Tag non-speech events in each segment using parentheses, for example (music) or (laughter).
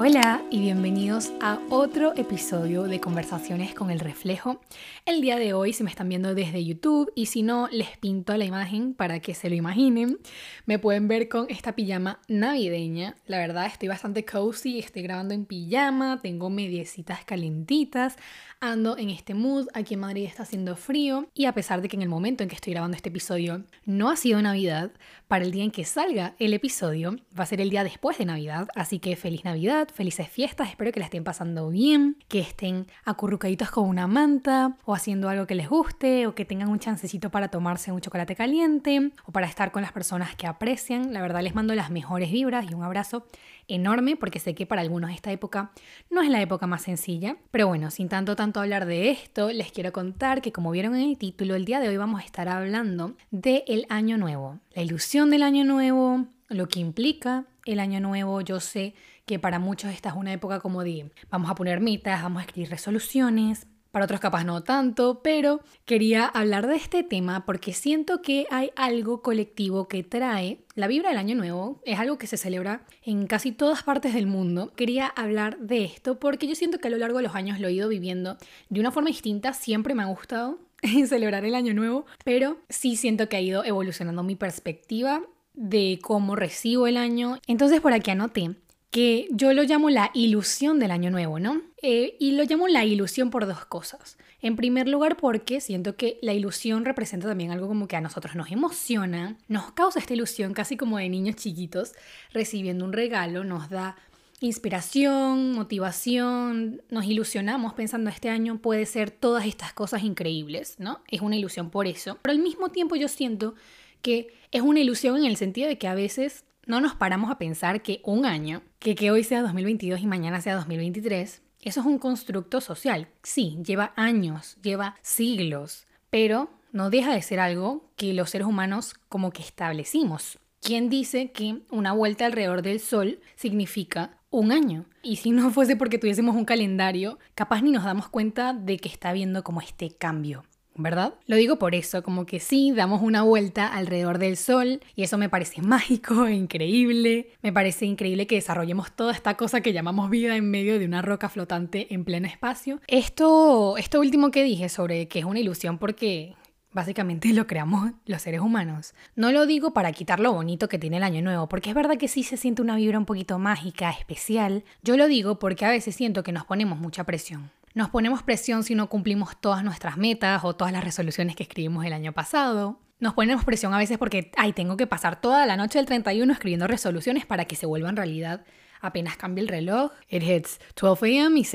Hola y bienvenidos a otro episodio de Conversaciones con el Reflejo. El día de hoy, si me están viendo desde YouTube y si no, les pinto la imagen para que se lo imaginen. Me pueden ver con esta pijama navideña. La verdad, estoy bastante cozy, estoy grabando en pijama, tengo mediecitas calentitas, ando en este mood. Aquí en Madrid está haciendo frío y a pesar de que en el momento en que estoy grabando este episodio no ha sido Navidad, para el día en que salga el episodio va a ser el día después de Navidad, así que feliz Navidad felices fiestas, espero que la estén pasando bien, que estén acurrucaditos con una manta o haciendo algo que les guste o que tengan un chancecito para tomarse un chocolate caliente o para estar con las personas que aprecian. La verdad les mando las mejores vibras y un abrazo enorme porque sé que para algunos esta época no es la época más sencilla. Pero bueno, sin tanto tanto hablar de esto, les quiero contar que como vieron en el título, el día de hoy vamos a estar hablando del el año nuevo, la ilusión del año nuevo, lo que implica el año nuevo. Yo sé que para muchos esta es una época como de vamos a poner metas, vamos a escribir resoluciones. Para otros capaz no tanto, pero quería hablar de este tema porque siento que hay algo colectivo que trae la vibra del año nuevo. Es algo que se celebra en casi todas partes del mundo. Quería hablar de esto porque yo siento que a lo largo de los años lo he ido viviendo de una forma distinta. Siempre me ha gustado (laughs) celebrar el año nuevo, pero sí siento que ha ido evolucionando mi perspectiva de cómo recibo el año. Entonces por aquí anoté que yo lo llamo la ilusión del año nuevo, ¿no? Eh, y lo llamo la ilusión por dos cosas. En primer lugar porque siento que la ilusión representa también algo como que a nosotros nos emociona, nos causa esta ilusión casi como de niños chiquitos recibiendo un regalo, nos da inspiración, motivación, nos ilusionamos pensando este año puede ser todas estas cosas increíbles, ¿no? Es una ilusión por eso. Pero al mismo tiempo yo siento que es una ilusión en el sentido de que a veces no nos paramos a pensar que un año, que, hoy sea 2022 y mañana sea 2023, eso es un constructo social. Sí, lleva años, lleva siglos, pero no deja de ser algo que los seres humanos como que establecimos. ¿Quién dice que una vuelta alrededor del Sol significa un año? Y si no fuese porque tuviésemos un calendario, capaz ni nos damos cuenta de que está habiendo como este cambio. ¿Verdad? Lo digo por eso, como que sí, damos una vuelta alrededor del Sol y eso me parece (laughs) mágico increíble. Me parece increíble que desarrollemos toda esta cosa que llamamos vida en medio de una roca flotante en pleno espacio. Esto, esto último que dije sobre que es una ilusión porque Básicamente (laughs) lo creamos los seres humanos. No lo digo para quitar lo bonito que tiene el año nuevo, porque es verdad que sí se siente una vibra un poquito mágica, especial. Yo lo digo porque a veces siento que nos ponemos mucha presión. Nos ponemos presión si no cumplimos todas nuestras metas o todas las resoluciones que escribimos el año pasado. Nos ponemos presión a veces porque, ay, tengo que pasar toda la noche del 31 escribiendo resoluciones para que se vuelvan realidad apenas cambie el reloj. It hits 12 a.m. Y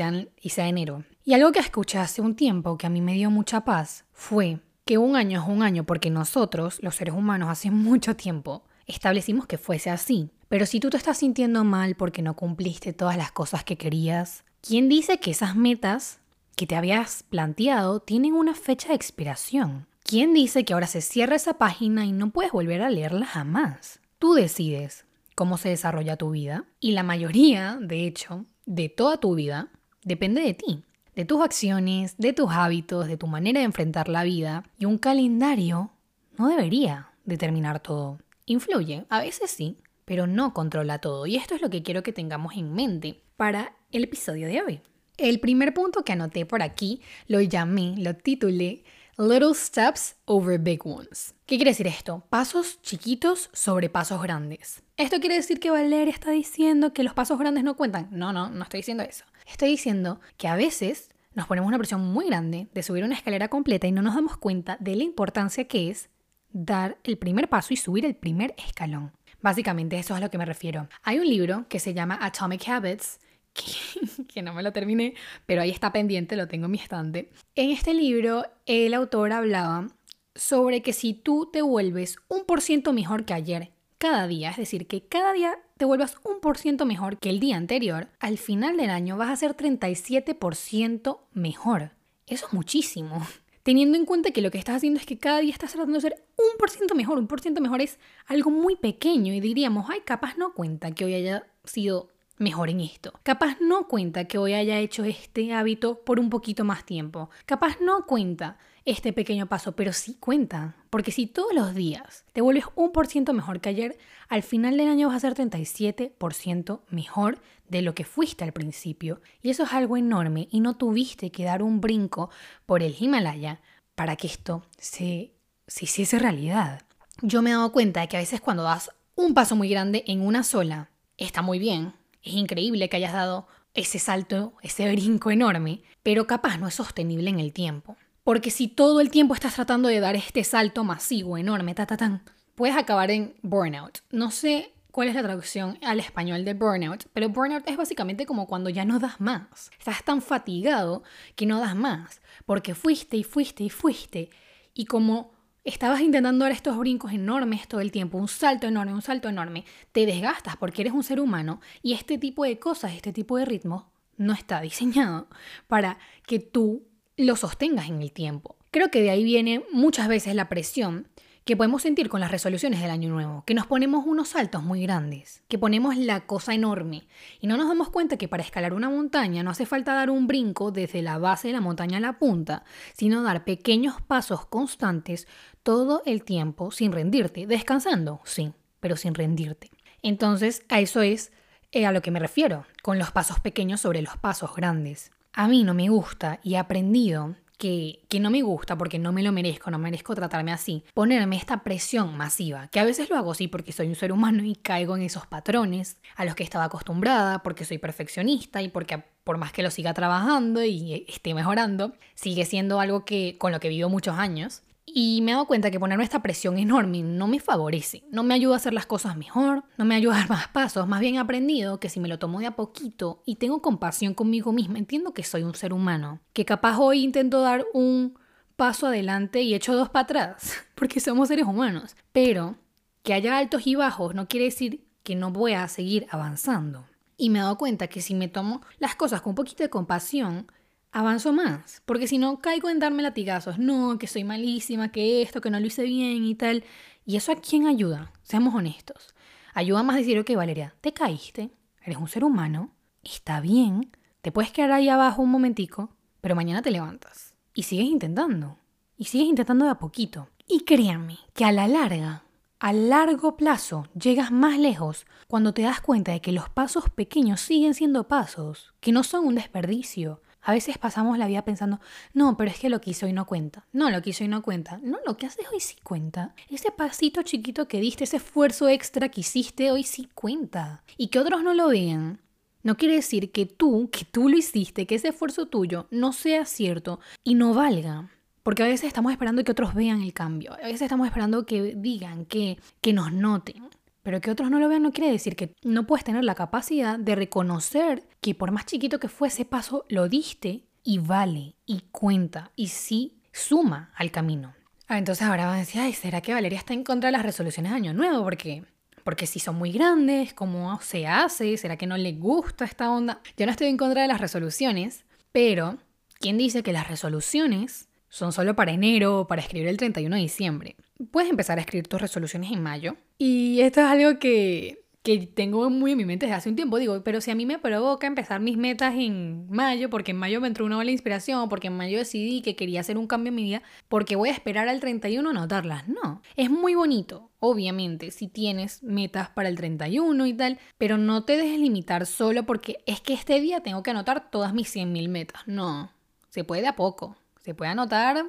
y sea enero. Y algo que escuché hace un tiempo que a mí me dio mucha paz fue que un año es un año porque nosotros, los seres humanos, hace (laughs) mucho tiempo establecimos que fuese así. Pero si tú te estás sintiendo mal porque no cumpliste todas las cosas que querías, ¿Quién dice que esas metas que te habías planteado tienen una fecha de expiración? ¿Quién dice que ahora se cierra esa página y no puedes volver a leerla jamás? Tú decides cómo se desarrolla tu vida y la mayoría, de hecho, de toda tu vida depende de ti, de tus acciones, de tus hábitos, de tu manera de enfrentar la vida y un calendario no debería determinar todo. Influye, a veces sí, pero no controla todo y esto es lo que quiero que tengamos en mente para el episodio de hoy. El primer punto que anoté por aquí lo llamé, lo titulé Little Steps Over Big Ones. ¿Qué quiere decir esto? Pasos chiquitos sobre pasos grandes. ¿Esto quiere decir que Valeria está diciendo que los pasos grandes no cuentan? No, no, no estoy diciendo eso. Estoy diciendo que a veces nos ponemos una presión muy grande de subir una escalera completa y no nos damos cuenta de la importancia que es dar el primer paso y subir el primer escalón. Básicamente eso es a lo que me refiero. Hay un libro que se llama Atomic Habits (laughs) que, no me lo terminé, pero ahí está pendiente, lo tengo en mi estante. En este libro, el autor hablaba sobre que si tú te vuelves un por ciento mejor que ayer, cada día, es decir, que cada día te vuelvas un por ciento mejor que el día anterior, al final del año vas a ser 37% mejor. Eso es muchísimo. (laughs) Teniendo en cuenta que lo que estás haciendo es que cada día estás tratando de ser un por ciento mejor. Un por ciento mejor es algo muy pequeño y diríamos, ay, capaz no cuenta que hoy haya sido mejor en esto. Capaz no cuenta que hoy haya hecho este hábito por un poquito más tiempo. Capaz no cuenta este pequeño paso, pero sí cuenta. Porque si todos los días te vuelves un por ciento mejor que ayer, al final del año vas a ser 37% mejor de lo que fuiste al principio. Y eso es algo enorme y no tuviste que dar un brinco por el Himalaya para que esto se, se hiciese realidad. Yo me he dado cuenta de que a veces cuando das un paso muy grande en una sola, está muy bien. Es increíble que hayas dado ese salto, ese brinco enorme, pero capaz no es sostenible en el tiempo. Porque si todo el tiempo estás tratando de dar este salto masivo, enorme, ta, ta, tan, puedes acabar en burnout. No sé cuál es la traducción al español de burnout, pero burnout es básicamente como cuando ya no das más. Estás tan fatigado que no das más, porque fuiste y fuiste y fuiste. Y como estabas intentando dar estos brincos enormes todo el tiempo, un salto enorme, un salto enorme, te desgastas porque eres un ser humano y este tipo de cosas, este tipo de ritmo, no está diseñado para que tú lo sostengas en el tiempo. Creo que de ahí viene muchas veces la presión que podemos sentir con las resoluciones del año nuevo, que nos ponemos unos saltos muy grandes, que ponemos la cosa enorme y no nos damos cuenta que para escalar una montaña no hace falta dar un brinco desde la base de la montaña a la punta, sino dar pequeños pasos constantes todo el tiempo sin rendirte, descansando, sí, pero sin rendirte. Entonces, a eso es eh, a lo que me refiero, con los pasos pequeños sobre los pasos grandes. A mí no me gusta y he aprendido que, que, no me gusta porque no me lo merezco, no merezco tratarme así, ponerme esta presión masiva, que a veces lo hago sí porque soy un ser humano y caigo en esos patrones a los que estaba acostumbrada, porque soy perfeccionista y porque por más que lo siga trabajando y esté mejorando, sigue siendo algo que con lo que vivo muchos años. Y me he dado cuenta que ponerme esta presión enorme no me favorece, no me ayuda a hacer las cosas mejor, no me ayuda a dar más pasos, más bien he aprendido que si me lo tomo de a poquito y tengo compasión conmigo misma, entiendo que soy un ser humano, que capaz hoy intento dar un paso adelante y echo dos para atrás, (laughs) porque somos seres humanos, pero que haya altos y bajos no quiere decir que no voy a seguir avanzando. Y me he dado cuenta que si me tomo las cosas con un poquito de compasión, avanzo más. Porque si no, caigo en darme latigazos. No, que soy malísima, que esto, que no lo hice bien y tal. ¿Y eso a quién ayuda? Seamos honestos. Ayuda más decir, ok, Valeria, te caíste, eres un ser humano, está bien, te puedes quedar ahí abajo un momentico, pero mañana te levantas. Y sigues intentando. Y sigues intentando de a poquito. Y créanme que a la larga, a largo plazo, llegas más lejos cuando te das cuenta de que los pasos pequeños siguen siendo pasos, que no son un desperdicio, a veces pasamos la vida pensando, no, pero es que lo que hice hoy no cuenta. No, lo que hice hoy no cuenta. No, lo que haces hoy sí cuenta. Ese pasito chiquito que diste, ese esfuerzo extra que hiciste hoy sí cuenta. Y que otros no lo vean. No quiere decir que tú, que tú lo hiciste, que ese esfuerzo tuyo no sea cierto y no valga. Porque a veces estamos esperando que otros vean el cambio. A veces estamos esperando que digan, que, que nos noten. Pero que otros no lo vean no quiere decir que no puedes tener la capacidad de reconocer que por más chiquito que fue ese paso, lo diste y vale y cuenta y sí suma al camino. Ah, entonces ahora van a decir, ay, ¿será que Valeria está en contra de las resoluciones de Año Nuevo? Porque porque si son muy grandes, ¿cómo se hace? ¿Será que no le gusta esta onda? Yo no estoy en contra de las resoluciones, pero ¿quién dice que las resoluciones son solo para enero para escribir el 31 de diciembre? puedes empezar a escribir tus resoluciones en mayo. Y esto es algo que, que tengo muy en mi mente desde hace un tiempo. Digo, pero si a mí me provoca empezar mis metas en mayo, porque en mayo me entró una ola de inspiración, porque en mayo decidí que quería hacer un cambio en mi vida, porque voy a esperar al 31 a anotarlas. No, es muy bonito, obviamente, si tienes metas para el 31 y tal, pero no te dejes limitar solo porque es que este día tengo que anotar todas mis 100.000 metas. No, se puede a poco. Se puede anotar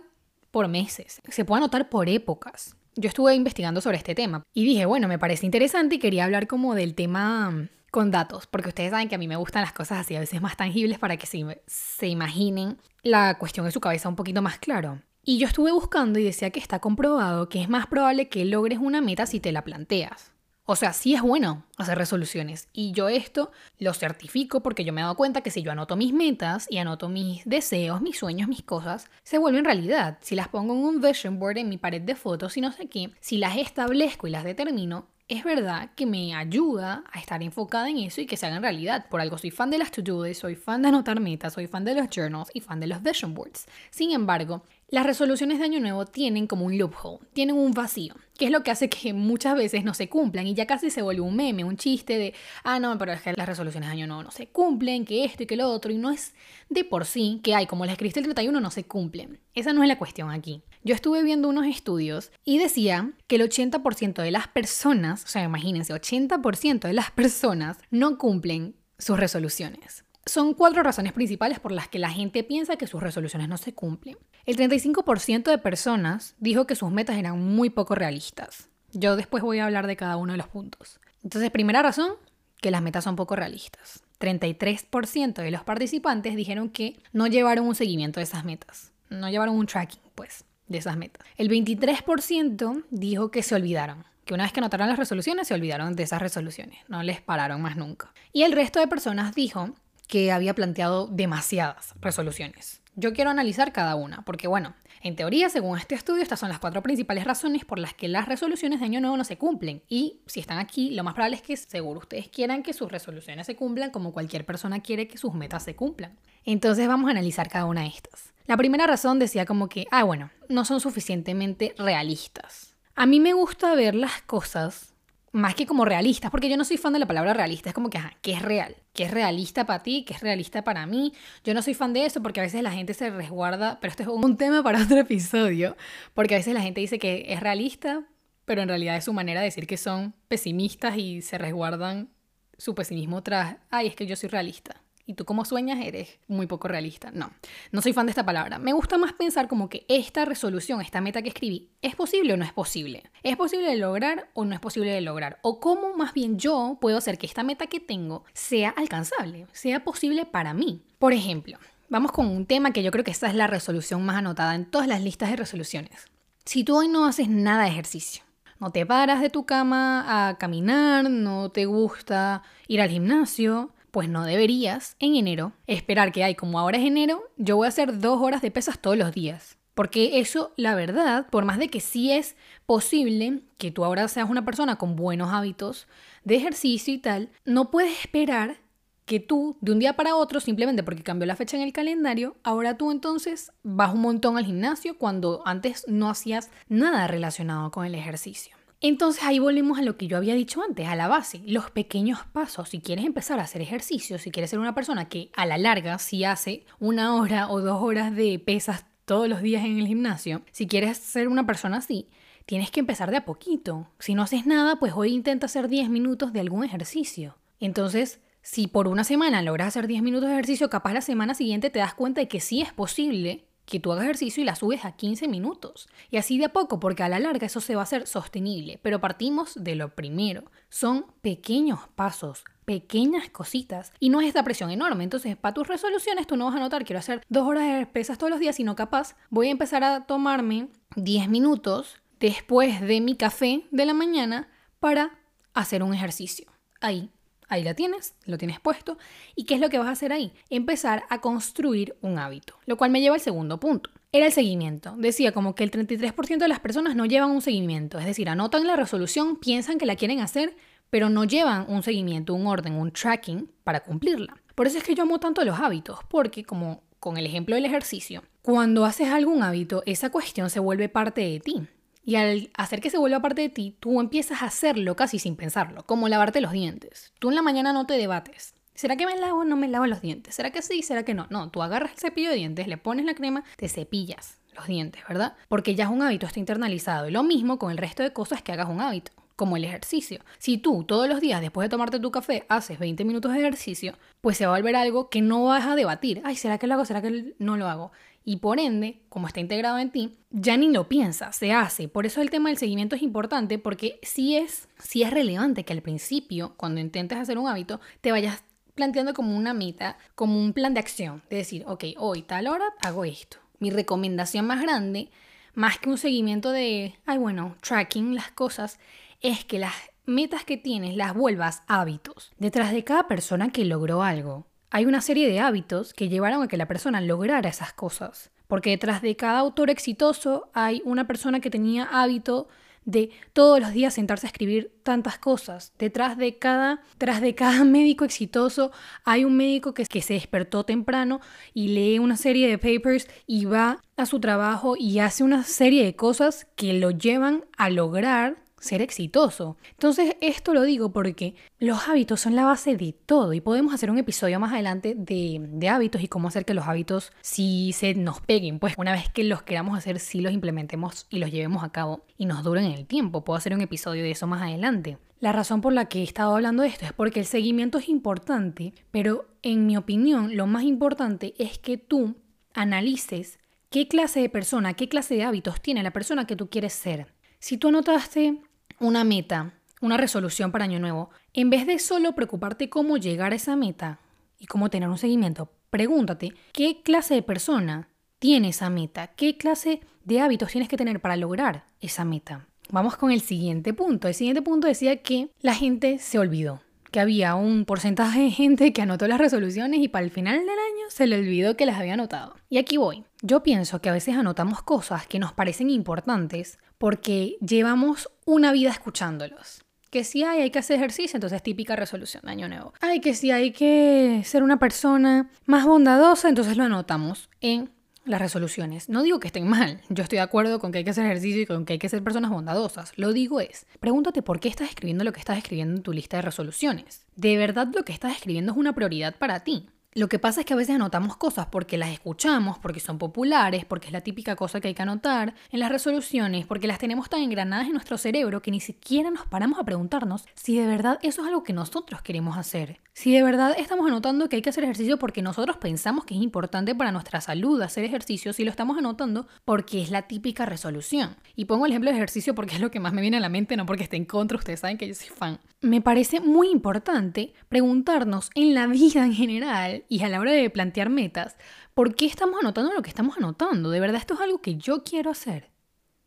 por meses, se puede anotar por épocas. Yo estuve investigando sobre este tema y dije, bueno, me parece interesante y quería hablar como del tema mm, con datos, porque ustedes saben que a mí me gustan las cosas así, a veces más tangibles para que se, se imaginen la cuestión en su cabeza un poquito más claro. Y yo estuve buscando y decía que está comprobado que es más probable que logres una meta si te la planteas. O sea, sí es bueno hacer resoluciones. Y yo esto lo certifico porque yo me he dado cuenta que si yo anoto mis metas y anoto mis deseos, mis sueños, mis cosas, se vuelven realidad. Si las pongo en un vision board en mi pared de fotos y no sé qué, si las establezco y las determino, es verdad que me ayuda a estar enfocada en eso y que se hagan realidad. Por algo soy fan de las to-do soy fan de anotar metas, soy fan de los journals y fan de los vision boards. Sin embargo, Las resoluciones de año nuevo tienen como un loophole, tienen un vacío, que es lo que hace que muchas veces no se cumplan y ya casi se vuelve un meme, un chiste de, ah, no, pero es que las resoluciones de año nuevo no se cumplen, que esto y que lo otro, y no es de por sí que hay, como las escribiste el 31, no se cumplen. Esa no es la cuestión aquí. Yo estuve viendo unos estudios y decía que el 80% de las personas, o sea, imagínense, 80% de las personas no cumplen sus resoluciones. Son cuatro razones principales por las que la gente piensa que sus resoluciones no se cumplen. El 35% de personas dijo que sus metas eran muy poco realistas. Yo después voy a hablar de cada uno de los puntos. Entonces, primera razón, que las metas son poco realistas. 33% de los participantes dijeron que no llevaron un seguimiento de esas metas. No llevaron un tracking, pues, de esas metas. El 23% dijo que se olvidaron que una vez que anotaron las resoluciones se olvidaron de esas resoluciones, no les pararon más nunca. Y el resto de personas dijo que había planteado demasiadas resoluciones. Yo quiero analizar cada una, porque bueno, en teoría, según este estudio, estas son las cuatro principales razones por las que las resoluciones de año nuevo no se cumplen. Y si están aquí, lo más probable es que seguro ustedes quieran que sus resoluciones se cumplan como cualquier persona quiere que sus metas se cumplan. Entonces vamos a analizar cada una de estas. La primera razón decía como que, ah, bueno, no son suficientemente realistas. A mí me gusta ver las cosas más que como realistas, porque yo no soy fan de la palabra realista, es como que, ¿qué es real? ¿Qué es realista para ti? ¿Qué es realista para mí? Yo no soy fan de eso porque a veces la gente se resguarda, pero esto es un (laughs) tema para otro episodio, porque a veces la gente dice que es realista, pero en realidad es su manera de decir que son pesimistas y se resguardan su pesimismo tras, ay, es que yo soy realista y tú como sueñas eres muy poco realista. No, no soy fan de esta palabra. Me gusta más pensar como que esta resolución, esta meta que escribí, ¿es posible o no es posible? ¿Es posible de lograr o no es posible de lograr? O cómo más bien yo puedo hacer que esta meta que tengo sea alcanzable, sea posible para mí. Por ejemplo, vamos con un tema que yo creo que esta es la resolución más anotada en todas las listas de resoluciones. Si tú hoy no haces nada de ejercicio, no te paras de tu cama a caminar, no te gusta ir al gimnasio, pues no deberías en enero esperar que hay como ahora es enero, yo voy a hacer dos horas de pesas todos los días. Porque eso, la verdad, por más de que sí es posible que tú ahora seas una persona con buenos hábitos de ejercicio y tal, no puedes esperar que tú de un día para otro, simplemente porque cambió la fecha en el calendario, ahora tú entonces vas un montón al gimnasio cuando antes no hacías nada relacionado con el ejercicio. Entonces ahí volvemos a lo que yo había dicho antes, a la base, los pequeños pasos. Si quieres empezar a hacer ejercicio, si quieres ser una persona que a la larga si hace una hora o dos horas de pesas todos los días en el gimnasio, si quieres ser una persona así, tienes que empezar de a poquito. Si no haces nada, pues hoy intenta hacer 10 minutos de algún ejercicio. Entonces, si por una semana logras hacer 10 minutos de ejercicio, capaz la semana siguiente te das cuenta de que sí es posible que tú hagas ejercicio y la subes a 15 minutos. Y así de a poco, porque a la larga eso se va a hacer sostenible. Pero partimos de lo primero. Son pequeños pasos, pequeñas cositas. Y no es esta presión enorme. Entonces, para tus resoluciones, tú no vas a notar, quiero hacer dos horas de pesas todos los días, sino capaz voy a empezar a tomarme 10 minutos después de mi café de la mañana para hacer un ejercicio. Ahí, Ahí la tienes, lo tienes puesto. ¿Y qué es lo que vas a hacer ahí? Empezar a construir un hábito. Lo cual me lleva al segundo punto. Era el seguimiento. Decía como que el 33% de las personas no llevan un seguimiento. Es decir, anotan la resolución, piensan que la quieren hacer, pero no llevan un seguimiento, un orden, un tracking para cumplirla. Por eso es que yo amo tanto los hábitos, porque como con el ejemplo del ejercicio, cuando haces algún hábito, esa cuestión se vuelve parte de ti. Y al hacer que se vuelva parte de ti, tú empiezas a hacerlo casi sin pensarlo, como lavarte los dientes. Tú en la mañana no te debates. ¿Será que me lavo o no me lavo los dientes? ¿Será que sí? ¿Será que no? No, tú agarras el cepillo de dientes, le pones la crema, te cepillas los dientes, ¿verdad? Porque ya es un hábito, está internalizado. Y lo mismo con el resto de cosas que hagas un hábito, como el ejercicio. Si tú todos los días después de tomarte tu café haces 20 minutos de ejercicio, pues se va a volver algo que no vas a debatir. Ay, ¿será que lo hago? ¿Será que no lo hago? Y por ende, como está integrado en ti, ya ni lo piensas, se hace. Por eso el tema del seguimiento es importante porque sí es, sí es relevante que al principio, cuando intentes hacer un hábito, te vayas planteando como una meta, como un plan de acción, de decir, ok, hoy tal hora hago esto. Mi recomendación más grande, más que un seguimiento de, ay bueno, tracking las cosas, es que las metas que tienes las vuelvas hábitos. Detrás de cada persona que logró algo, hay una serie de hábitos que llevaron a que la persona lograra esas cosas. Porque detrás de cada autor exitoso hay una persona que tenía hábito de todos los días sentarse a escribir tantas cosas. Detrás de cada, de cada (laughs) médico exitoso hay un médico que, que se despertó temprano y lee una serie de papers y va a su trabajo y hace una serie de cosas que lo llevan a lograr ser exitoso. Entonces, esto lo digo porque los hábitos son la base de todo y podemos hacer un episodio más adelante de, hábitos y cómo hacer que los hábitos sí se nos peguen. Pues una vez que los queramos hacer, sí los implementemos y los llevemos a cabo y nos duren en el tiempo. Puedo hacer un episodio de eso más adelante. La razón por la que he estado hablando de esto es porque el seguimiento es importante, pero en mi opinión lo más importante es que tú analices qué clase de persona, qué clase de hábitos tiene la persona que tú quieres ser. Si tú anotaste una meta, una resolución para Año Nuevo, en vez de solo preocuparte cómo llegar a esa meta y cómo tener un seguimiento, pregúntate qué clase de persona tiene esa meta, qué clase de hábitos tienes que tener para lograr esa meta. Vamos con el siguiente punto. El siguiente punto decía que la gente se olvidó, que había un porcentaje de gente que anotó las resoluciones y para el final del año se le olvidó que las había anotado. Y aquí voy. Yo pienso que a veces anotamos cosas que nos parecen importantes porque llevamos una vida escuchándolos. Que si hay, hay que hacer ejercicio, entonces típica resolución de año nuevo. Ay, que si hay que ser una persona más bondadosa, entonces lo anotamos en las resoluciones. No digo que estén mal, yo estoy de acuerdo con que hay que hacer ejercicio y con que hay que ser personas bondadosas. Lo digo es, pregúntate por qué estás escribiendo lo que estás escribiendo en tu lista de resoluciones. ¿De verdad lo que estás escribiendo es una prioridad para ti? Lo que pasa es que a veces anotamos cosas porque las escuchamos, porque son populares, porque es la típica cosa que hay que anotar en las resoluciones, porque las tenemos tan engranadas en nuestro cerebro que ni siquiera nos paramos a preguntarnos si de verdad eso es algo que nosotros queremos hacer. Si de verdad estamos anotando que hay que hacer ejercicio porque nosotros pensamos que es importante para nuestra salud hacer ejercicio, si lo estamos anotando porque es la típica resolución. Y pongo el ejemplo de ejercicio porque es lo que más me viene a la mente, no porque esté en contra, ustedes saben que yo soy fan. Me parece muy importante preguntarnos en la vida en general y a la hora de plantear metas, ¿por qué estamos anotando lo que estamos anotando? ¿De verdad esto es algo que yo quiero hacer?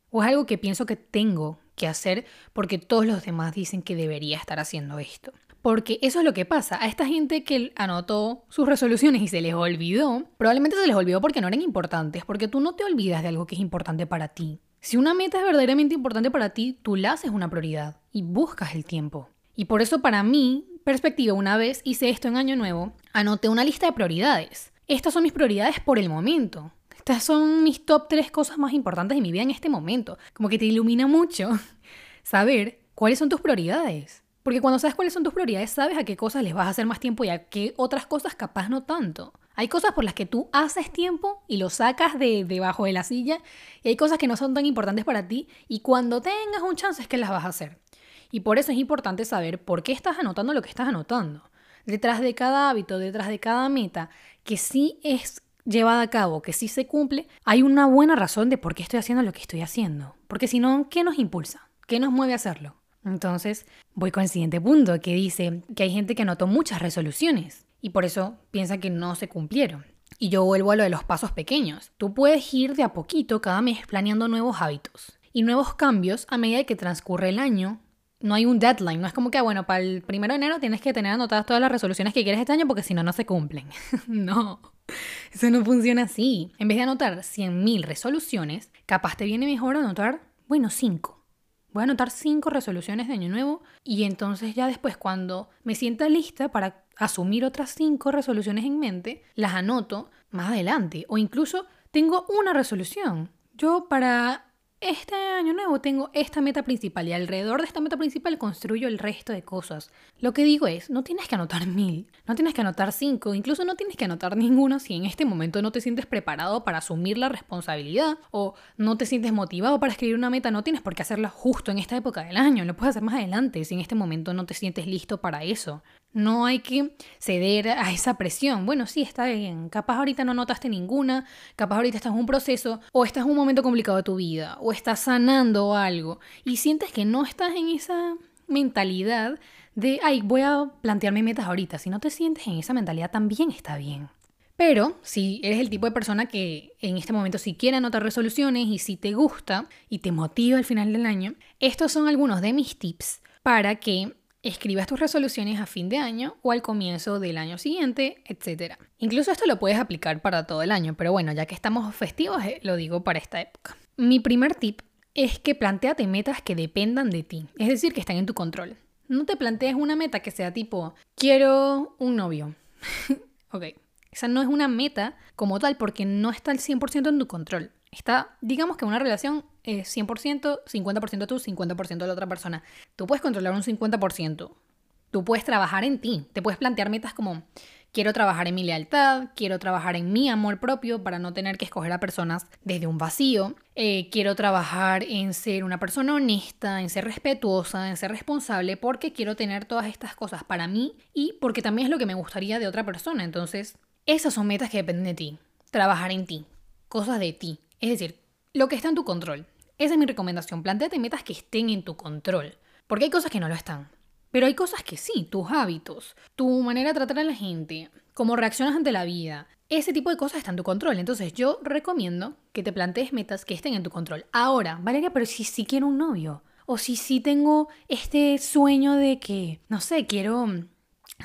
¿O es algo que pienso que tengo que hacer porque todos los demás dicen que debería estar haciendo esto? Porque eso es lo que pasa. A esta gente que anotó sus resoluciones y se les olvidó, probablemente se les olvidó porque no eran importantes, porque tú no te olvidas de algo que es importante para ti. Si una meta es verdaderamente importante para ti, tú la haces una prioridad y buscas el tiempo. Y por eso para mí, perspectiva, una vez hice esto en Año Nuevo, anoté una lista de prioridades. Estas son mis prioridades por el momento. Estas son mis top tres cosas más importantes de mi vida en este momento. Como que te ilumina mucho (laughs) saber cuáles son tus prioridades. Porque cuando sabes cuáles son tus prioridades, sabes a qué cosas les vas a hacer más tiempo y a qué otras cosas capaz no tanto. Hay cosas por las que tú haces tiempo y lo sacas de debajo de la silla y hay cosas que no son tan importantes para ti y cuando tengas un chance es que las vas a hacer. Y por eso es importante saber por qué estás anotando lo que estás anotando. Detrás de cada hábito, detrás de cada meta que sí es llevada a cabo, que sí se cumple, hay una buena razón de por qué estoy haciendo lo que estoy haciendo. Porque si no, ¿qué nos impulsa? ¿Qué nos mueve a hacerlo? Entonces, voy con el siguiente punto, que dice que hay gente que anotó muchas resoluciones y por eso piensa que no se cumplieron. Y yo vuelvo a lo de los pasos pequeños. Tú puedes ir de a poquito cada mes planeando nuevos hábitos y nuevos cambios a medida que transcurre el año. No hay un deadline, no es como que, bueno, para el primero de enero tienes que tener anotadas todas las resoluciones que quieres este año porque si no, no se cumplen. (laughs) no, eso no funciona así. En vez de anotar 100.000 resoluciones, capaz te viene mejor anotar, bueno, 5 Voy a anotar cinco resoluciones de año nuevo y entonces ya después cuando me sienta lista para asumir otras cinco resoluciones en mente, las anoto más adelante o incluso tengo una resolución. Yo para este año nuevo tengo esta meta principal y alrededor de esta meta principal construyo el resto de cosas. Lo que digo es, no tienes que anotar mil, no tienes que anotar cinco, incluso no tienes que anotar ninguno si en este momento no te sientes preparado para asumir la responsabilidad o no te sientes motivado para escribir una meta, no tienes por qué hacerla justo en esta época del año, lo puedes hacer más adelante si en este momento no te sientes listo para eso. No hay que ceder a esa presión. Bueno, sí, está bien. Capaz ahorita no notaste ninguna, capaz ahorita estás en un proceso o estás en un momento complicado de tu vida o estás sanando algo y sientes que no estás en esa mentalidad de, ay, voy a plantearme metas ahorita. Si no te sientes en esa mentalidad, también está bien. Pero si eres el tipo de persona que en este momento sí quiere anotar resoluciones y si te gusta y te motiva al final del año, estos son algunos de mis tips para que escribas tus resoluciones a fin de año o al comienzo del año siguiente, etc. Incluso esto lo puedes aplicar para todo el año, pero bueno, ya que estamos festivos, eh, lo digo para esta época. Mi primer tip es que planteate metas que dependan de ti, es decir, que están en tu control. No te plantees una meta que sea tipo, quiero un novio. (laughs) ok, esa no es una meta como tal porque no está al 100% en tu control. Está, digamos que una relación es 100%, 50% tú, 50% de la otra persona. Tú puedes controlar un 50%. Tú puedes trabajar en ti. Te puedes plantear metas como, quiero trabajar en mi lealtad, quiero trabajar en mi amor propio para no tener que escoger a personas desde un vacío. Eh, quiero trabajar en ser una persona honesta, en ser respetuosa, en ser responsable, porque quiero tener todas estas cosas para mí y porque también es lo que me gustaría de otra persona. Entonces, esas son metas que dependen de ti. Trabajar en ti, cosas de ti. Es decir, lo que está en tu control. Esa es mi recomendación. Plantéate metas que estén en tu control. Porque hay cosas que no lo están. Pero hay cosas que sí, tus hábitos, tu manera de tratar a la gente, cómo reaccionas ante la vida. Ese tipo de cosas está en tu control. Entonces yo recomiendo que te plantees metas que estén en tu control. Ahora, Valeria, pero si sí quiero un novio. O si sí tengo este sueño de que, no sé, quiero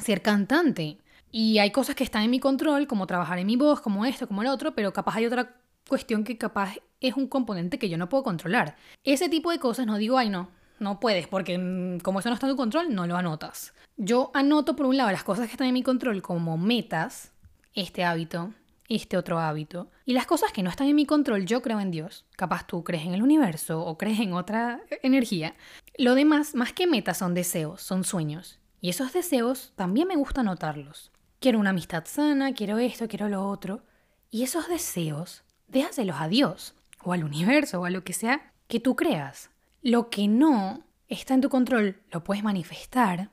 ser cantante. Y hay cosas que están en mi control, como trabajar en mi voz, como esto, como el otro, pero capaz hay otra cuestión que capaz es un componente que yo no puedo controlar. Ese tipo de cosas no digo, ay no, no puedes, porque mm, como eso no está en tu control, no lo anotas. Yo anoto por un lado las cosas que están en mi control como metas, este hábito, este otro hábito, y las cosas que no están en mi control, yo creo en Dios. Capaz tú crees en el universo o crees en otra energía. Lo demás, más que metas, son deseos, son sueños. Y esos deseos también me gusta anotarlos. Quiero una amistad sana, quiero esto, quiero lo otro. Y esos deseos déjaselos a Dios o al universo o a lo que sea que tú creas. Lo que no está en tu control lo puedes manifestar.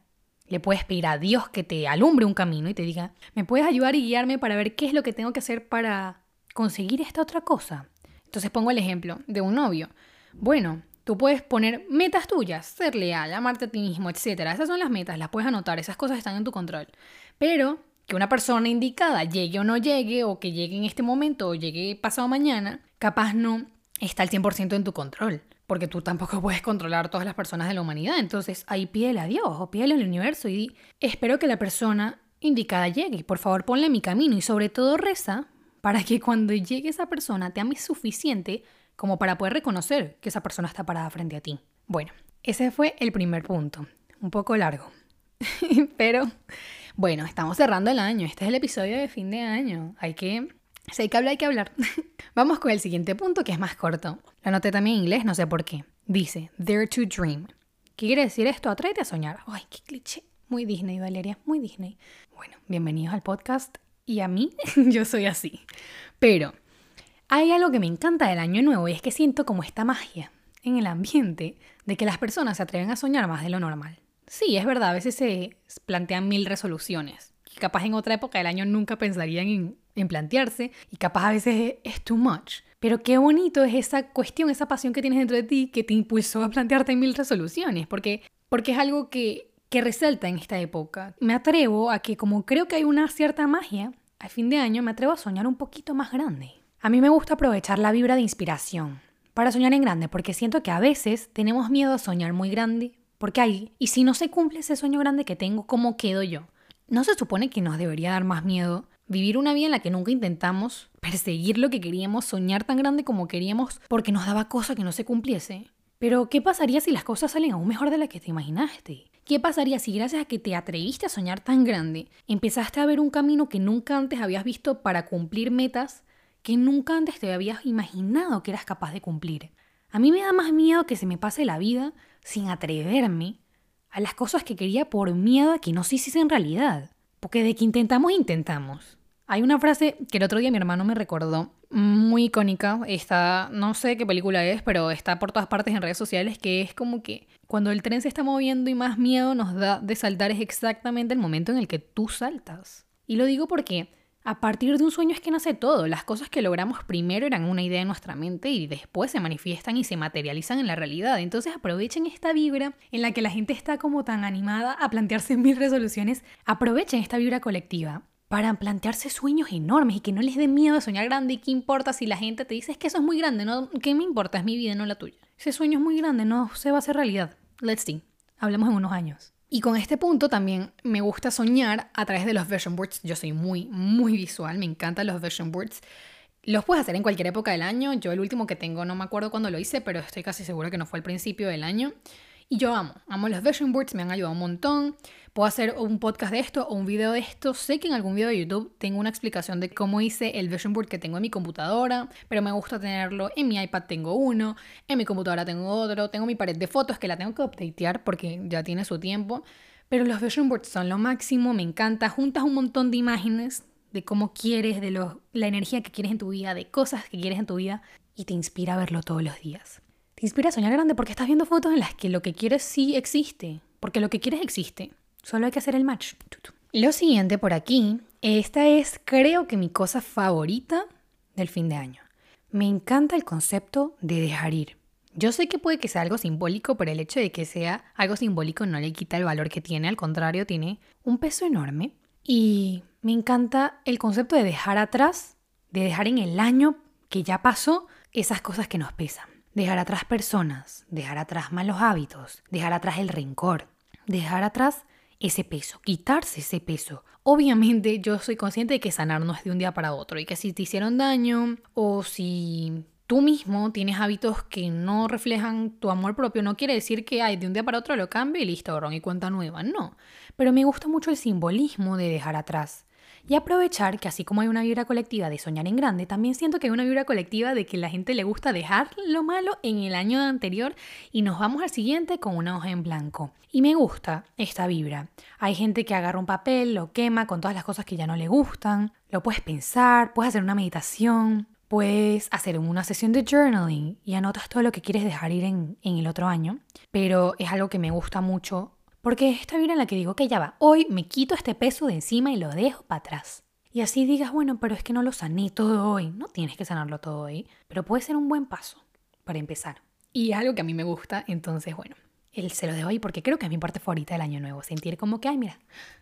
Le puedes pedir a Dios que te alumbre un camino y te diga, ¿me puedes ayudar y guiarme para ver qué es lo que tengo que hacer para conseguir esta otra cosa? Entonces pongo el ejemplo de un novio. Bueno, tú puedes poner metas tuyas, ser leal, amarte a ti mismo, etc. Esas son las metas, las puedes anotar, esas cosas están en tu control. Pero que una persona indicada llegue o no llegue, o que llegue en este momento o llegue pasado mañana, capaz no está al 100% en tu control, porque tú tampoco (laughs) puedes controlar todas las personas de la humanidad. Entonces ahí pídele a Dios o pídele al universo y espero que la persona indicada llegue. Por favor, ponle mi camino y sobre todo reza para que cuando llegue esa persona te ames suficiente como para poder reconocer que esa persona está parada frente a ti. Bueno, ese fue el primer punto. Un poco largo. (laughs) Pero bueno, estamos cerrando el año. Este es el episodio de fin de año. Hay que... Si hay que hablar, hay que hablar. (laughs) Vamos con el siguiente punto que es más corto. Lo anoté también en inglés, no sé por qué. Dice, Dare to Dream. ¿Qué quiere decir esto? Atrévete a soñar. Ay, qué cliché. Muy Disney, Valeria, muy Disney. Bueno, bienvenidos al podcast. Y a mí, (laughs) yo soy así. Pero hay algo que me encanta del año nuevo y es que siento como esta magia en el ambiente de que las personas se atreven a soñar más de lo normal. Sí, es verdad, a veces se plantean mil resoluciones. Y capaz en otra época del año nunca pensarían en, plantearse y capaz a veces es, too much. Pero qué bonito es esa cuestión, esa pasión que tienes dentro de ti que te impulsó a plantearte mil resoluciones, porque, porque es algo que, que resalta en esta época. Me atrevo a que como creo que hay una cierta magia, al fin de año me atrevo a soñar un poquito más grande. A mí me gusta aprovechar la vibra de inspiración para soñar en grande, porque siento que a veces tenemos miedo a soñar muy grande porque hay, y si no se cumple ese sueño grande que tengo, ¿cómo quedo yo? ¿No se supone que nos debería dar más miedo vivir una vida en la que nunca intentamos perseguir lo que queríamos, soñar tan grande como queríamos porque nos daba cosa que no se cumpliese? Pero, ¿qué pasaría si las cosas salen aún mejor de la que te imaginaste? ¿Qué pasaría si gracias a que te atreviste a soñar tan grande, empezaste a ver un camino que nunca antes habías visto para cumplir metas que nunca antes te habías imaginado que eras capaz de cumplir? A mí me da más miedo que se me pase la vida sin atreverme a las cosas que quería por miedo a que no se hiciesen realidad. Porque de que intentamos, intentamos. Hay una frase que el otro día mi hermano me recordó, muy icónica, está, no sé qué película es, pero está por todas partes en redes sociales, que es como que cuando el tren se está moviendo y más miedo nos da de saltar es exactamente el momento en el que tú saltas. Y lo digo porque a partir de un sueño es que nace todo. Las cosas que logramos primero eran una idea en nuestra mente y después se manifiestan y se materializan en la realidad. Entonces aprovechen esta vibra en la que la gente está como tan animada a plantearse mil resoluciones. Aprovechen esta vibra colectiva para plantearse sueños enormes y que no les dé miedo de soñar grande. ¿Y qué importa si la gente te dice es que eso es muy grande? No, ¿Qué me importa? Es mi vida, no la tuya. Ese sueño es muy grande, no se va a hacer realidad. Let's see. Hablemos en unos años. Y con este punto también me gusta soñar a través de los vision boards. Yo soy muy, muy visual, me encantan los vision boards. Los puedes hacer en cualquier época del año. Yo el último que tengo no me acuerdo cuándo lo hice, pero estoy casi segura que no fue al principio del año. Y yo amo, amo los vision boards, me han ayudado un montón. Puedo hacer un podcast de esto o un video de esto. Sé que en algún video de YouTube tengo una explicación de cómo hice el vision board que tengo en mi computadora, pero me gusta tenerlo. En mi iPad tengo uno, en mi computadora tengo otro, tengo mi pared de fotos que la tengo que updatear porque ya tiene su tiempo. Pero los vision boards son lo máximo, me encanta. Juntas un montón de imágenes de cómo quieres, de la energía que quieres en tu vida, de cosas que quieres en tu vida y te inspira verlo todos los días. Te inspira a soñar grande porque estás viendo fotos en las que lo que quieres sí existe, porque lo que quieres existe. Solo hay que hacer el match. Lo siguiente por aquí, esta es creo que mi cosa favorita del fin de año. Me encanta el concepto de dejar ir. Yo sé que puede que sea algo simbólico, pero el hecho de que sea algo simbólico no le quita el valor que tiene, al contrario, tiene un peso enorme. Y me encanta el concepto de dejar atrás, de dejar en el año que ya pasó esas cosas que nos pesan. Dejar atrás personas, dejar atrás malos hábitos, dejar atrás el rencor, dejar atrás ese peso, quitarse ese peso. Obviamente yo soy consciente de que sanar no es de un día para otro y que si te hicieron daño o si tú mismo tienes hábitos que no reflejan tu amor propio, no quiere decir que hay de un día para otro lo cambie y listo, borrón y cuenta nueva, no. Pero me gusta mucho el simbolismo de dejar atrás. Y aprovechar que así como hay una vibra colectiva de soñar en grande, también siento que hay una vibra colectiva de que la gente le gusta dejar lo malo en el año anterior y nos vamos al siguiente con una hoja en blanco. Y me gusta esta vibra. Hay gente que agarra un papel, lo quema con todas las cosas que ya no le gustan, lo puedes pensar, puedes hacer una meditación, puedes hacer una sesión de journaling y anotas todo lo que quieres dejar ir en, en el otro año. Pero es algo que me gusta mucho porque esta vibra en la que digo, que ya va, hoy me quito este peso de encima y lo dejo para atrás. Y así digas, bueno, pero es que no lo sané todo hoy. No tienes que sanarlo todo hoy, pero puede ser un buen paso para empezar. Y es algo que a mí me gusta, entonces, bueno, él se lo dejo ahí porque creo que es mi parte favorita del año nuevo. Sentir como que, ay, mira,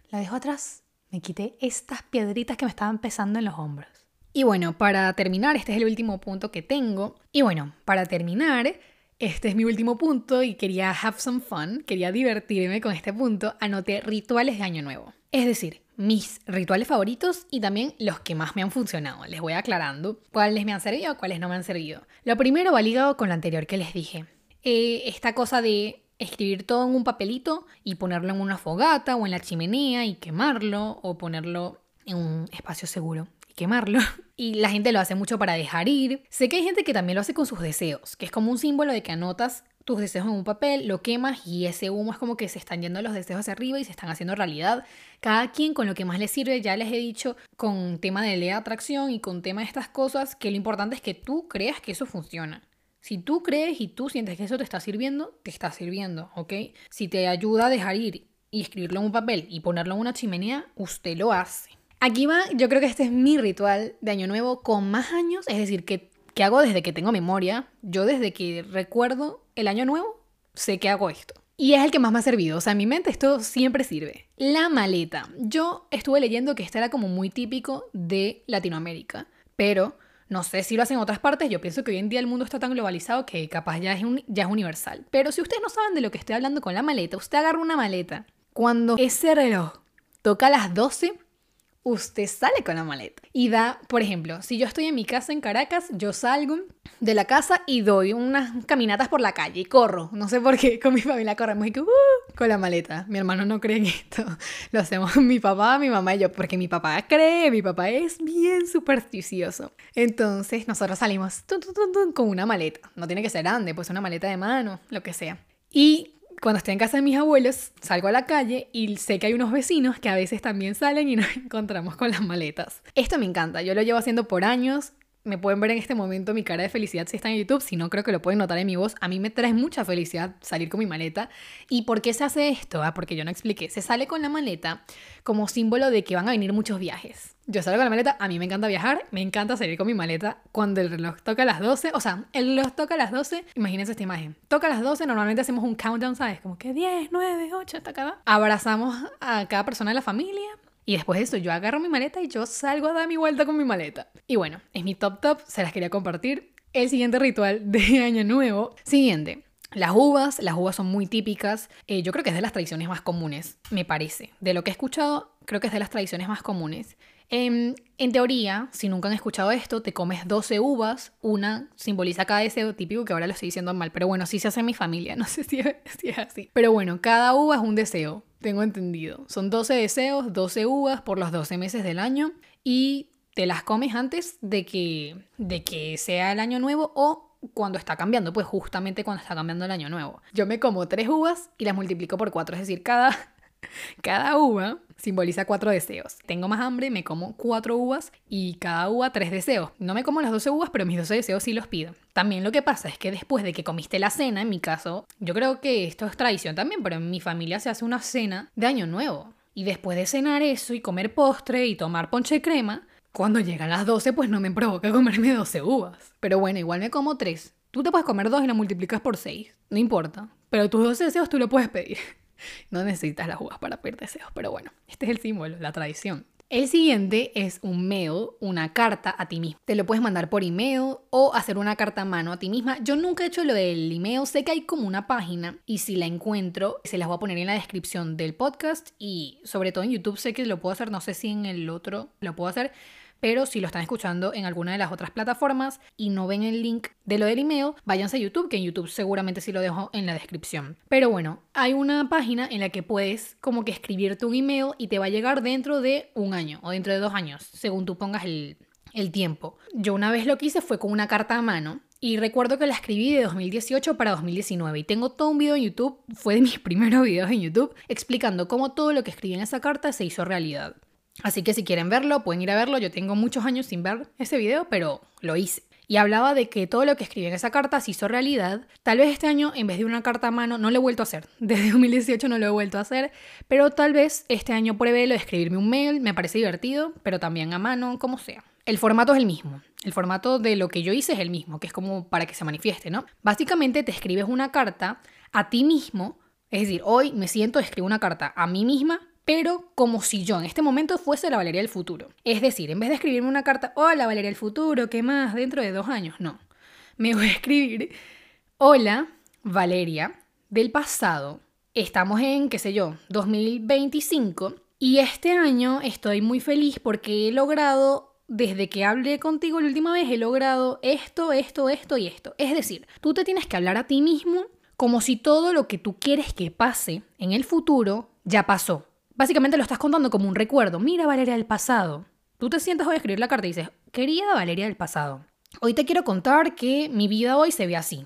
la dejo atrás. Me quité estas piedritas que me estaban pesando en los hombros. Y bueno, para terminar, este es el último punto que tengo. Y bueno, para terminar, este es mi último punto y quería have some fun, quería divertirme con este punto. Anoté rituales de Año Nuevo. Es decir, mis rituales favoritos y también los que más me han funcionado. Les voy aclarando cuáles me han servido, cuáles no me han servido. Lo primero va ligado con lo anterior que les dije. Eh, esta cosa de escribir todo en un papelito y ponerlo en una fogata o en la chimenea y quemarlo o ponerlo en un espacio seguro quemarlo. (laughs) Y la gente lo hace mucho para dejar ir. Sé que hay gente que también lo hace con sus deseos, que es como un símbolo de que anotas tus deseos en un papel, lo quemas y ese humo es como que se están yendo los deseos hacia arriba y se están haciendo realidad. Cada quien con lo que más le sirve, ya les he dicho con tema de ley de atracción y con tema de estas cosas, que lo importante es que tú creas que eso funciona. Si tú crees y tú sientes que eso te está sirviendo, te está sirviendo, ¿ok? Si te ayuda a dejar ir y escribirlo en un papel y ponerlo en una chimenea, usted lo hace. Aquí va, yo creo que este es mi ritual de Año Nuevo con más años, es decir, que, que hago desde que tengo memoria. Yo desde que recuerdo el Año Nuevo, sé que hago esto. Y es el que más me ha servido. O sea, en mi mente esto siempre sirve. La maleta. Yo estuve leyendo que este era como muy típico de Latinoamérica. Pero no sé si lo hacen en otras partes. Yo pienso que hoy en día el mundo está tan globalizado que capaz ya es, ya es universal. Pero si ustedes no saben de lo que estoy hablando con la maleta, usted agarra una maleta. Cuando ese reloj toca las 12, usted sale con la maleta y da, por ejemplo, si yo estoy en mi casa en Caracas, yo salgo de la casa y doy unas caminatas por la calle y corro. No sé por qué con mi familia corremos y que, uh, con la maleta. Mi hermano no cree en esto. (laughs) Lo hacemos (laughs) mi papá, mi mamá y yo, porque mi papá cree, mi papá es bien supersticioso. Entonces nosotros salimos con una maleta. No tiene que ser grande, pues una maleta de mano, lo que sea. Y cuando estoy en casa de mis abuelos, salgo a la calle y sé que hay unos vecinos que a veces también salen y nos (laughs) encontramos con las maletas. Esto me encanta, yo lo llevo haciendo por años, me pueden ver en este momento mi cara de felicidad si están en YouTube, si no creo que lo pueden notar en mi voz. A mí me trae mucha felicidad salir con mi maleta. ¿Y por qué se hace esto? Ah, porque yo no expliqué. Se sale con la maleta como símbolo de que van a venir muchos viajes. Yo salgo con la maleta, a mí me encanta viajar, me encanta salir con mi maleta cuando el reloj toca a las 12, o sea, el reloj toca a las 12, imagínense esta imagen, toca a las 12, normalmente hacemos un countdown, ¿sabes? Como que 10, 9, 8, hasta acá. Abrazamos a cada persona de la familia, y después de eso, yo agarro mi maleta y yo salgo a dar mi vuelta con mi maleta. Y bueno, es mi top top, se las quería compartir. El siguiente ritual (laughs) de Año Nuevo. Siguiente, Las uvas, las uvas son muy típicas. Eh, yo creo que es de las tradiciones más comunes, me parece. De lo que he escuchado, creo que es de las tradiciones más comunes. Em, en teoría, si nunca han escuchado esto, te comes 12 uvas, una simboliza cada deseo típico, que ahora lo estoy diciendo mal, pero bueno, sí se hace en mi familia, (laughs) no sé si es, así. Pero bueno, cada uva es un deseo, tengo entendido. Son 12 deseos, 12 uvas por los 12 meses del año y te las comes antes de que, de que sea el año nuevo o cuando está cambiando, pues justamente cuando está cambiando el año nuevo. Yo me como tres uvas y las multiplico por cuatro, es decir, cada, cada uva simboliza cuatro deseos. Tengo más hambre, me como cuatro uvas y cada uva tres deseos. No me como las 12 uvas, pero mis 12 deseos sí los pido. También lo que pasa es que después de que comiste la cena, en mi caso, yo creo que esto es tradición también, pero en mi familia se hace una cena de año nuevo. Y después de cenar eso y comer postre y tomar ponche crema, cuando llegan las 12 pues no me provoca comerme 12 uvas. Pero bueno, igual me como tres. Tú te puedes comer dos y la multiplicas por 6. No importa. Pero tus 12 deseos tú lo puedes pedir. (laughs) No necesitas las uvas para pedir deseos, pero bueno, este es el símbolo, la tradición. El siguiente es un mail, una carta a ti mismo. Te lo puedes mandar por email o hacer una carta a mano a ti misma. Yo nunca he hecho lo del email, sé que hay como una página y si la encuentro se las voy a poner en la descripción del podcast y sobre todo en YouTube sé que lo puedo hacer, no sé si en el otro lo puedo hacer, pero si lo están escuchando en alguna de las otras plataformas y no ven el link de lo del email, váyanse a YouTube, que en YouTube seguramente sí lo dejo en la descripción. Pero bueno, hay una página en la que puedes como que escribirte un email y te va a llegar dentro de un año o dentro de dos años, según tú pongas el, el tiempo. Yo una vez lo que hice fue con una carta a mano y recuerdo que la escribí de 2018 para 2019 y tengo todo un video en YouTube, fue de mis (laughs) primeros videos en YouTube, explicando cómo todo lo que escribí en esa carta se hizo realidad. Así que si quieren verlo, pueden ir a verlo. Yo tengo muchos años sin ver ese video, pero lo hice. Y hablaba de que todo lo que escribí en esa carta se hizo realidad. Tal vez este año, en vez de una carta a mano, no lo he vuelto a hacer. (laughs) Desde 2018 no lo he vuelto a hacer. Pero tal vez este año pruebe lo de escribirme un mail. Me parece divertido, pero también a mano, como sea. El formato es el mismo. El formato de lo que yo hice es el mismo, que es como para que se manifieste, ¿no? Básicamente te escribes una carta a ti mismo. Es decir, hoy me siento, escribo una carta a mí misma pero como si yo en este momento fuese la Valeria del futuro. Es decir, en vez de escribirme una carta, hola Valeria del futuro, ¿qué más? Dentro de dos años, no. Me voy a escribir, hola Valeria del pasado. Estamos en, qué sé yo, 2025 y este año estoy muy feliz porque he logrado desde que hablé contigo la última vez he logrado esto, esto, esto y esto. Es decir, tú te tienes que hablar a ti mismo como si todo lo que tú quieres que pase en el futuro ya pasó básicamente lo estás contando como un recuerdo. Mira Valeria del pasado. Tú te sientas hoy a escribir la carta y dices, querida Valeria del pasado, hoy te quiero contar que mi vida hoy se ve así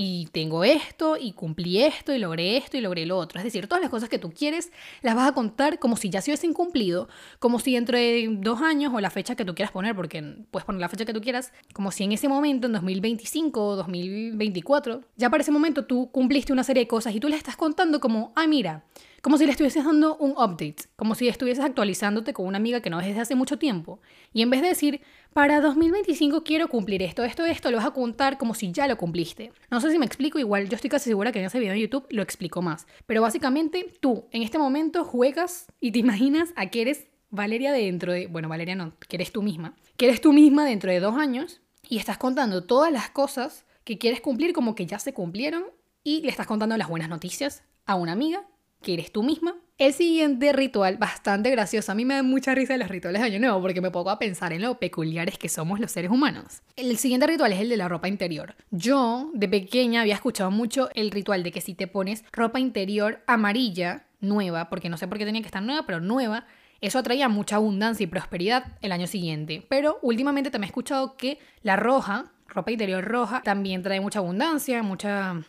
y tengo esto y cumplí esto y logré esto y logré lo otro. Es decir, todas las cosas que tú quieres las vas a contar como si ya se hubiesen cumplido, como si dentro de dos años o la fecha que tú quieras poner, porque puedes poner la fecha que tú quieras, como si en ese momento, en 2025 o 2024, ya para ese momento tú cumpliste una serie de cosas y tú les estás contando como, ah, mira, como si le estuvieses dando un update, como si estuvieses actualizándote con una amiga que no ves desde hace mucho tiempo. Y en vez de decir, para 2025 quiero cumplir esto, esto, esto, lo vas a contar como si ya lo cumpliste. No sé si me explico, igual yo estoy casi segura que en ese video de YouTube lo explico más. Pero básicamente tú en este momento juegas y te imaginas a que eres Valeria dentro de, bueno, Valeria no, que eres tú misma, que eres tú misma dentro de dos años y estás contando todas las cosas que quieres cumplir como que ya se cumplieron y le estás contando las buenas noticias a una amiga que eres tú misma. El siguiente ritual, bastante gracioso, a mí me da mucha risa de los rituales de Año Nuevo porque me pongo a pensar en lo peculiares que somos los seres humanos. El siguiente ritual es el de la ropa interior. Yo, de pequeña, había escuchado mucho el ritual de que si te pones ropa interior amarilla, nueva, porque no sé por qué tenía que estar nueva, pero nueva, eso atraía mucha abundancia y prosperidad el año siguiente. Pero últimamente también he escuchado que la roja, ropa interior roja, también trae mucha abundancia, mucha,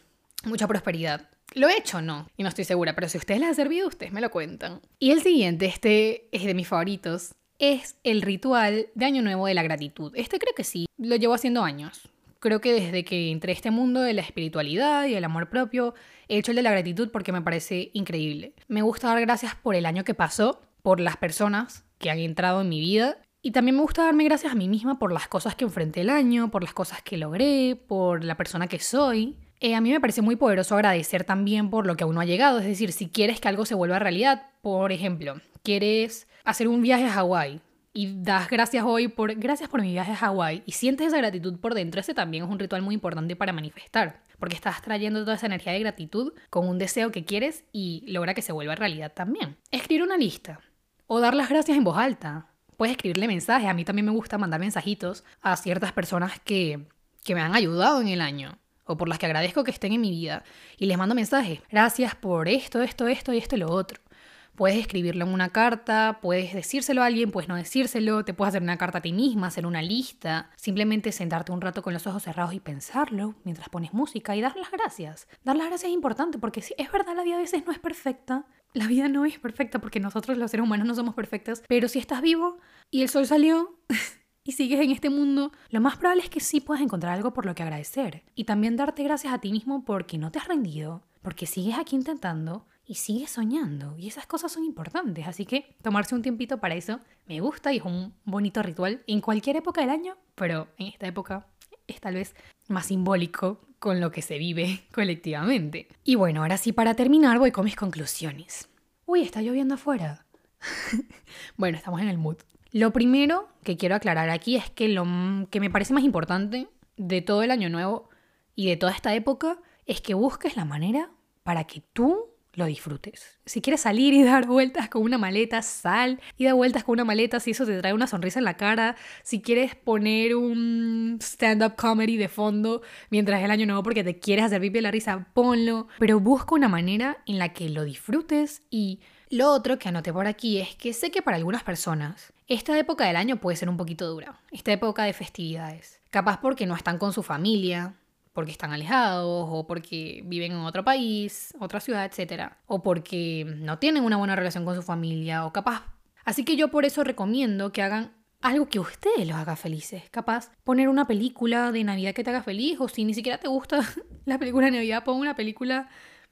mucha prosperidad. ¿Lo he hecho? No. Y no estoy segura, pero si a ustedes les ha servido, ustedes me lo cuentan. Y el siguiente, este es de mis favoritos, es el ritual de Año Nuevo de la gratitud. Este creo que sí, lo llevo haciendo años. Creo que desde que entré a este mundo de la espiritualidad y el amor propio, he hecho el de la gratitud porque me parece increíble. Me gusta dar gracias por el año que pasó, por las personas que han entrado en mi vida y también me gusta darme gracias a mí misma por las cosas que enfrenté el año, por las cosas que logré, por la persona que soy. Eh, a mí me parece muy poderoso agradecer también por lo que aún no ha llegado. Es decir, si quieres que algo se vuelva realidad, por ejemplo, quieres hacer un viaje a Hawái y das gracias hoy por gracias por mi viaje a Hawái y sientes esa gratitud por dentro, ese también es un ritual muy importante para manifestar, porque estás trayendo toda esa energía de gratitud con un deseo que quieres y logra que se vuelva realidad también. Escribir una lista o dar las gracias en voz alta. Puedes escribirle mensajes, a mí también me gusta mandar mensajitos a ciertas personas que, que me han ayudado en el año o por las que agradezco que estén en mi vida y les mando mensajes. Gracias por esto, esto, esto y esto y lo otro. Puedes escribirlo en una carta, puedes decírselo a alguien, puedes no decírselo, te puedes hacer una carta a ti misma, hacer una lista, simplemente sentarte un rato con los ojos cerrados y pensarlo mientras pones música y dar las gracias. Dar las gracias es importante porque si es verdad la vida a veces no es perfecta, la vida no es perfecta porque nosotros los seres humanos no somos perfectos, pero si estás vivo y el sol salió (laughs) y sigues en este mundo, lo más probable es que sí puedas encontrar algo por lo que agradecer y también darte gracias a ti mismo porque no te has rendido, porque sigues aquí intentando y sigue soñando. Y esas cosas son importantes. Así que tomarse un tiempito para eso me gusta y es un bonito ritual en cualquier época del año, pero en esta época es tal vez más simbólico con lo que se vive (laughs) colectivamente. Y bueno, ahora sí, para terminar voy con mis conclusiones. Uy, está lloviendo afuera. (laughs) bueno, estamos en el mood. Lo primero que quiero aclarar aquí es que lo que me parece más importante de todo el año nuevo y de toda esta época es que busques la manera para que tú lo disfrutes. Si quieres salir y (laughs) dar vueltas con una maleta, sal y da vueltas con una maleta si eso te trae una sonrisa en la cara. Si quieres poner un stand-up comedy de fondo mientras el año nuevo porque te quieres hacer pipi la risa, ponlo. Pero busca una manera en la que lo disfrutes y lo otro que anoté por aquí es que sé que para algunas personas esta época del año puede ser un poquito dura. Esta época de festividades. Capaz porque no están con su familia, porque están alejados o porque viven en otro país, otra ciudad, etc. O porque no tienen una buena relación con su familia o capaz. Así que yo por eso recomiendo que hagan algo que ustedes los haga felices. Capaz poner una película de Navidad que te haga feliz o si ni siquiera te gusta (laughs) la película de Navidad, pon una película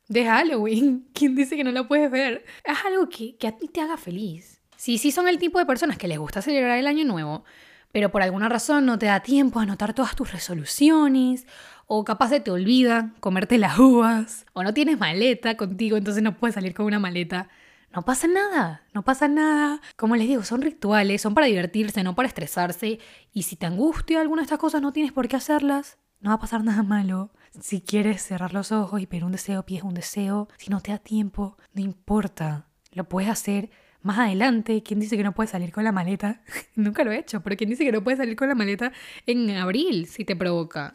de Halloween. (laughs) ¿Quién dice que no la puedes ver? Haz algo que, que a ti te haga feliz. Si sí son el tipo de personas que les gusta celebrar el año nuevo, pero por alguna razón no te da tiempo a anotar todas tus resoluciones o capaz se te olvida comerte las uvas, o no tienes maleta contigo, entonces no puedes salir con una maleta. No pasa nada, no pasa nada. Como les digo, son rituales, son para divertirse, no para estresarse. Y si te angustia alguna de estas cosas, no tienes por qué hacerlas. No va a pasar nada malo. Si quieres cerrar los ojos y pedir un deseo, pides un deseo. Si no te da tiempo, no importa. Lo puedes hacer más adelante. ¿Quién dice que no puedes salir con la maleta? (laughs) Nunca lo he hecho, pero ¿quién dice que no puedes salir con la maleta en abril si te provoca?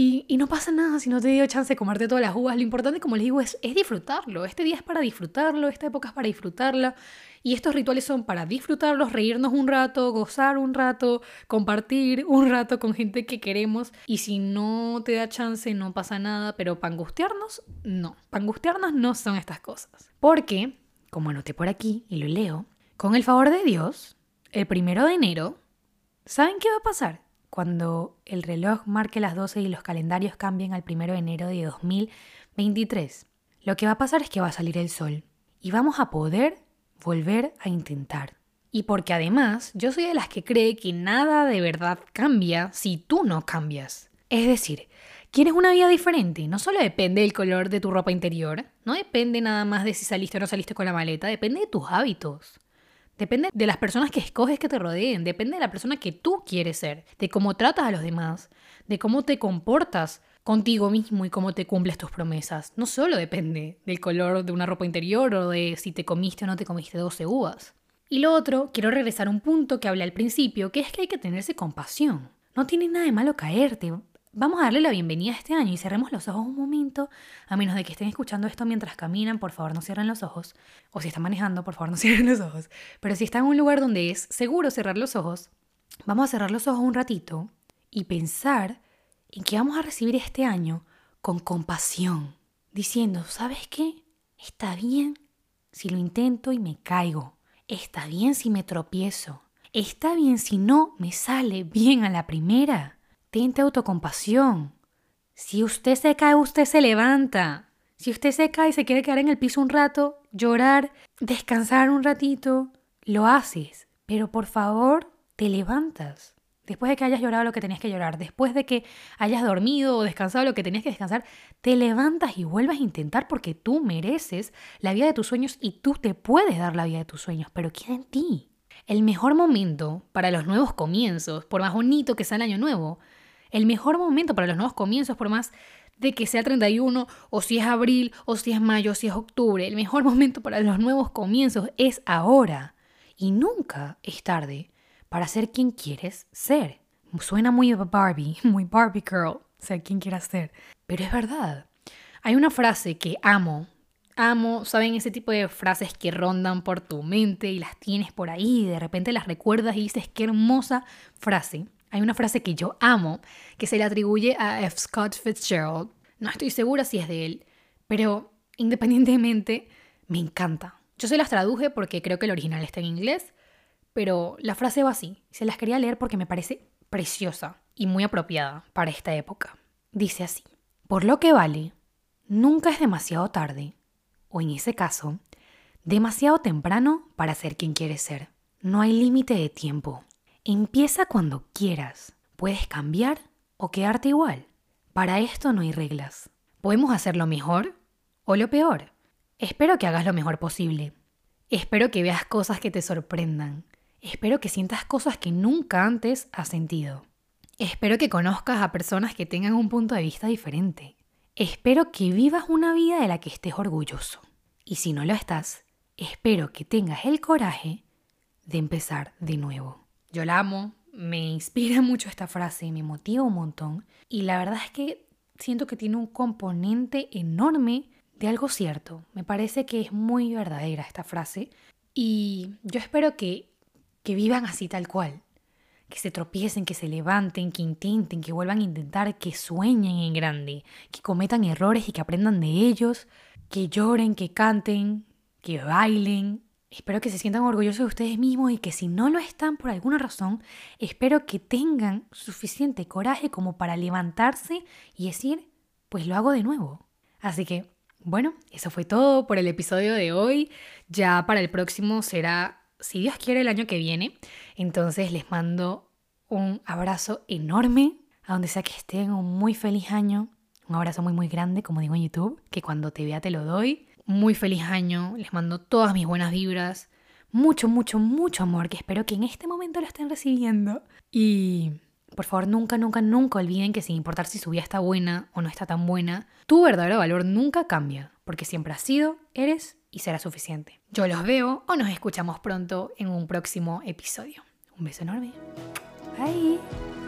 Y, no pasa nada si no te dio chance de comerte todas las uvas. Lo importante, como les digo, es, disfrutarlo. Este día es para disfrutarlo, esta época es para disfrutarla. Y estos rituales son para disfrutarlos, reírnos un rato, gozar un rato, compartir un rato con gente que queremos. Y si no te da chance, no pasa nada. Pero para angustiarnos, no. Para angustiarnos no son estas cosas. Porque, como anoté por aquí y lo leo, con el favor de Dios, el primero de enero, ¿saben qué va a pasar? Cuando el reloj marque las 12 y los calendarios cambien al 1 de enero de 2023, lo que va a pasar es que va a salir el sol y vamos a poder volver a intentar. Y porque además yo soy de las que cree que nada de verdad cambia si tú no cambias. Es decir, ¿quieres una vida diferente? No solo depende del color de tu ropa interior, no depende nada más de si saliste o no saliste con la maleta, depende de tus hábitos. Depende de las personas que escoges que te rodeen, depende de la persona que tú quieres ser, de cómo tratas a los demás, de cómo te comportas contigo mismo y cómo te cumples tus promesas. No solo depende del color de una ropa interior o de si te comiste o no te comiste 12 uvas. Y lo otro, quiero regresar a un punto que hablé al principio, que es que hay que tenerse compasión. No tiene nada de malo caerte, Vamos a darle la bienvenida a este año y cerremos los ojos un momento, a menos de que estén escuchando esto mientras caminan, por favor no cierren los ojos, o si están manejando, por favor no (laughs) cierren los ojos, pero si están en un lugar donde es seguro cerrar los ojos, vamos a cerrar los ojos un ratito y pensar en que vamos a recibir este año con compasión, diciendo, ¿sabes qué? Está bien si lo intento y me caigo, está bien si me tropiezo, está bien si no me sale bien a la primera. Tente autocompasión. Si usted se cae, usted se levanta. Si usted se cae y se quiere quedar en el piso un rato, llorar, descansar un ratito, lo haces. Pero por favor, te levantas. Después de que hayas llorado lo que tenías que llorar, después de que hayas dormido o descansado lo que tenías que descansar, te levantas y vuelves a intentar porque tú mereces la vida de tus sueños y tú te puedes dar la vida de tus sueños, pero queda en ti. el mejor momento para los nuevos comienzos, por más bonito que sea el año nuevo, el mejor momento para los nuevos comienzos, por más de que sea 31, o si es abril, o si es mayo, o si es octubre, el mejor (laughs) momento para los nuevos comienzos es ahora. Y nunca es tarde para ser quien quieres ser. Suena muy Barbie, (laughs) muy Barbie girl, ser quien quieras ser. Pero es verdad. Hay una frase que amo. Amo, ¿saben? Ese tipo de frases que rondan por tu mente y las tienes por ahí y de repente las recuerdas y dices, qué hermosa frase. Hay una frase que yo amo, que se le atribuye a F. Scott Fitzgerald. No estoy segura si es de él, pero independientemente, me encanta. Yo se las traduje porque creo que el original está en inglés, pero la frase va así. Se las quería leer porque me parece preciosa y muy apropiada para esta época. Dice así, por lo que vale, nunca es demasiado tarde, o en ese caso, demasiado temprano para ser quien quieres ser. No hay límite de tiempo. Empieza cuando quieras. Puedes cambiar o quedarte igual. Para esto no hay reglas. Podemos hacerlo mejor o lo peor. Espero que hagas lo mejor posible. Espero que veas cosas que te sorprendan. Espero que sientas cosas que nunca antes has sentido. Espero que conozcas a personas que tengan un punto de vista diferente. Espero que vivas una vida de la que estés orgulloso. Y si no lo estás, espero que tengas el coraje de empezar de nuevo. Yo la amo, me inspira (laughs) mucho esta frase, me motiva un montón. Y la verdad es que siento que tiene un componente enorme de algo cierto. Me parece que es muy verdadera esta frase. Y yo espero que, que vivan así tal cual, que se tropiecen, que se levanten, que intenten, que vuelvan a intentar, que sueñen en grande, que cometan errores y que aprendan de ellos, que lloren, que canten, que bailen, Espero que se sientan orgullosos de ustedes mismos y que si no lo están por alguna razón, espero que tengan suficiente coraje como para levantarse y decir, pues lo hago de nuevo. Así que, bueno, eso fue todo por el episodio de hoy. Ya para el próximo será, si Dios quiere, el año que viene. Entonces les mando un abrazo enorme a donde sea que estén, un muy feliz año. Un abrazo muy, muy grande, como digo en YouTube, que cuando te vea te lo doy muy feliz año, les mando todas mis buenas vibras, mucho, mucho, mucho amor que espero que en este momento lo estén recibiendo. Y por favor, nunca, nunca, nunca olviden que sin importar si su vida está buena o no está tan buena, tu verdadero valor nunca cambia, porque siempre has sido, eres y será suficiente. Yo los veo o nos escuchamos pronto en un próximo episodio. Un beso enorme. Bye.